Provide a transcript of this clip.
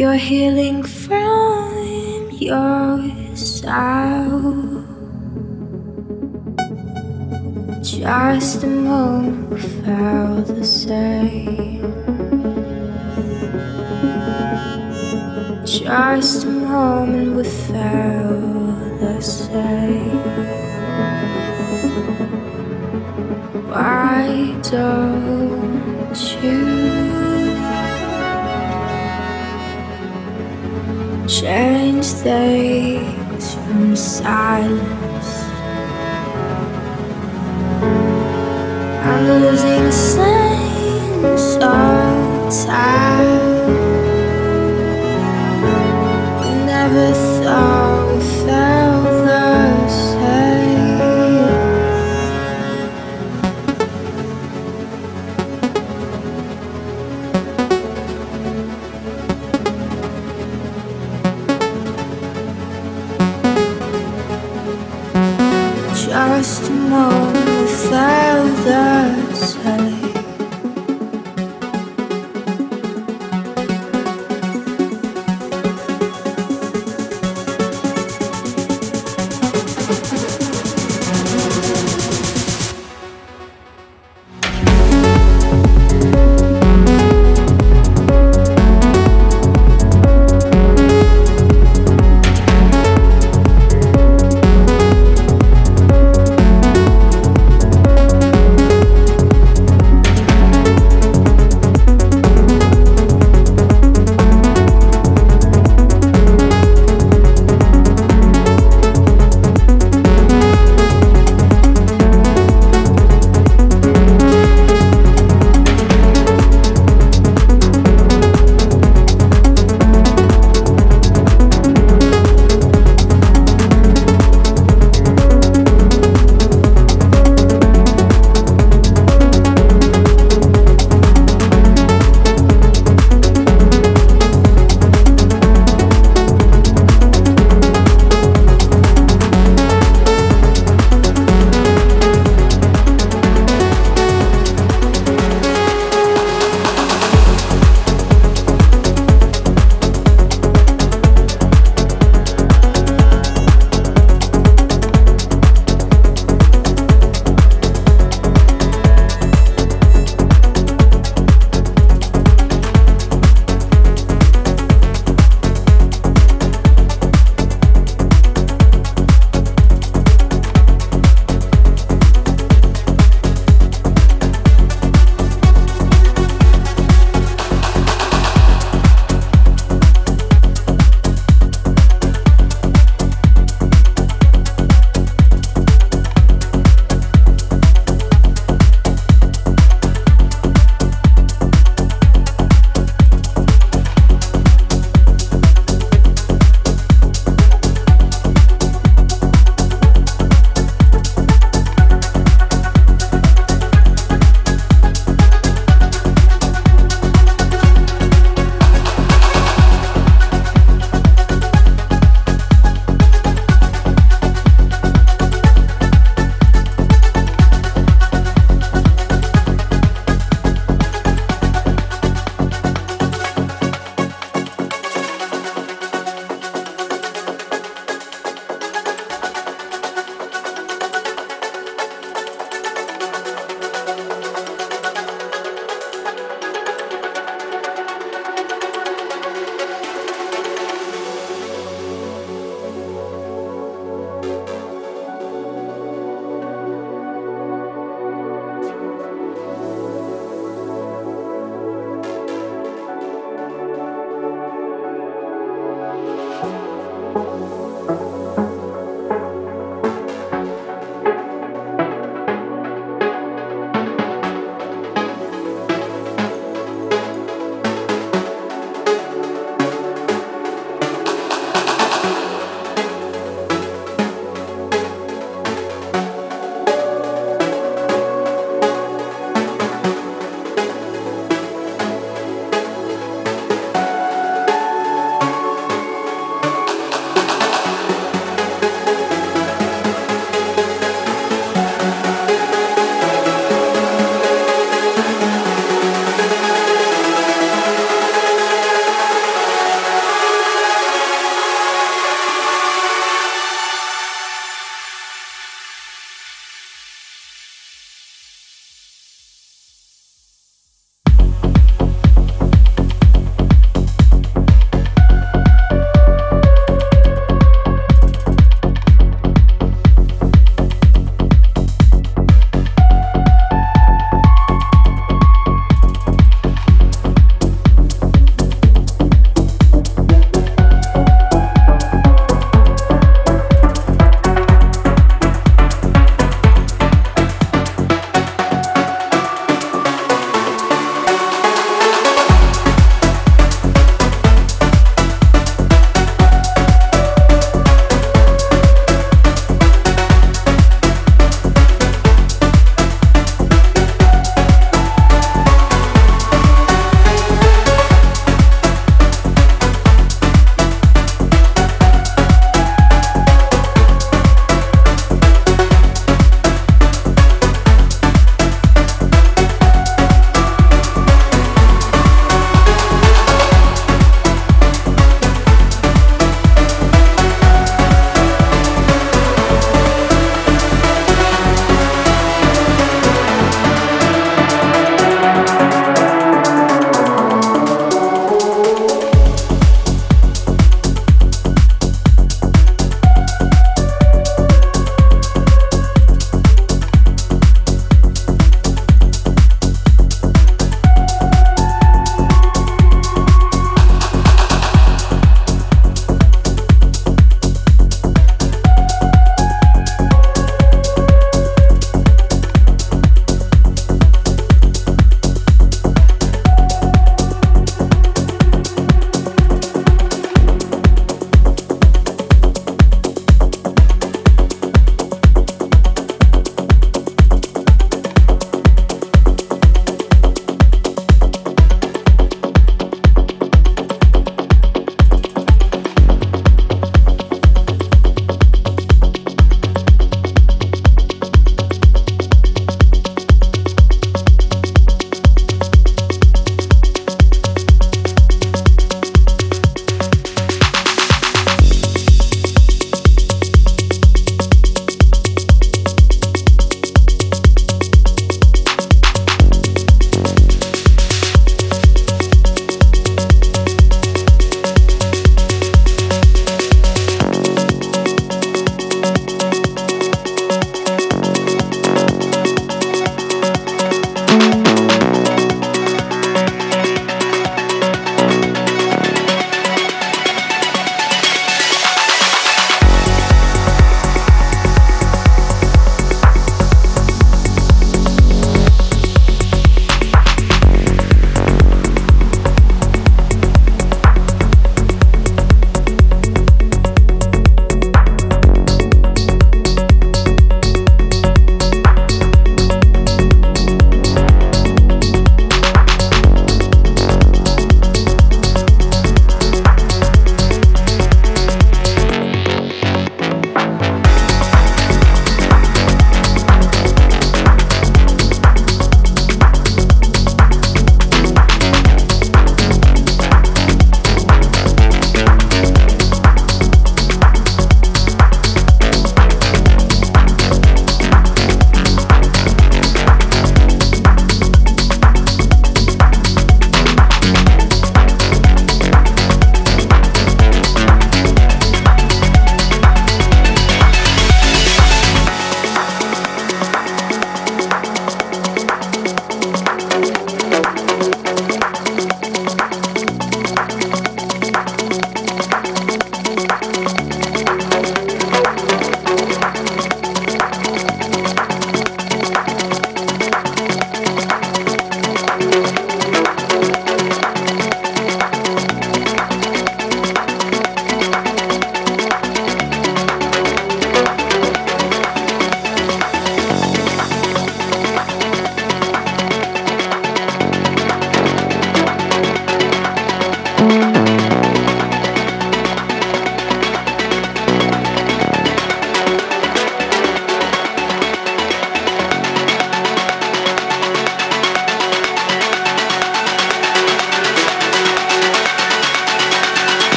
You're healing from yourself. Just a moment felt the same. Just a moment we felt the same. Why don't you change things from silence? I'm losing sense Just moment we felt the same.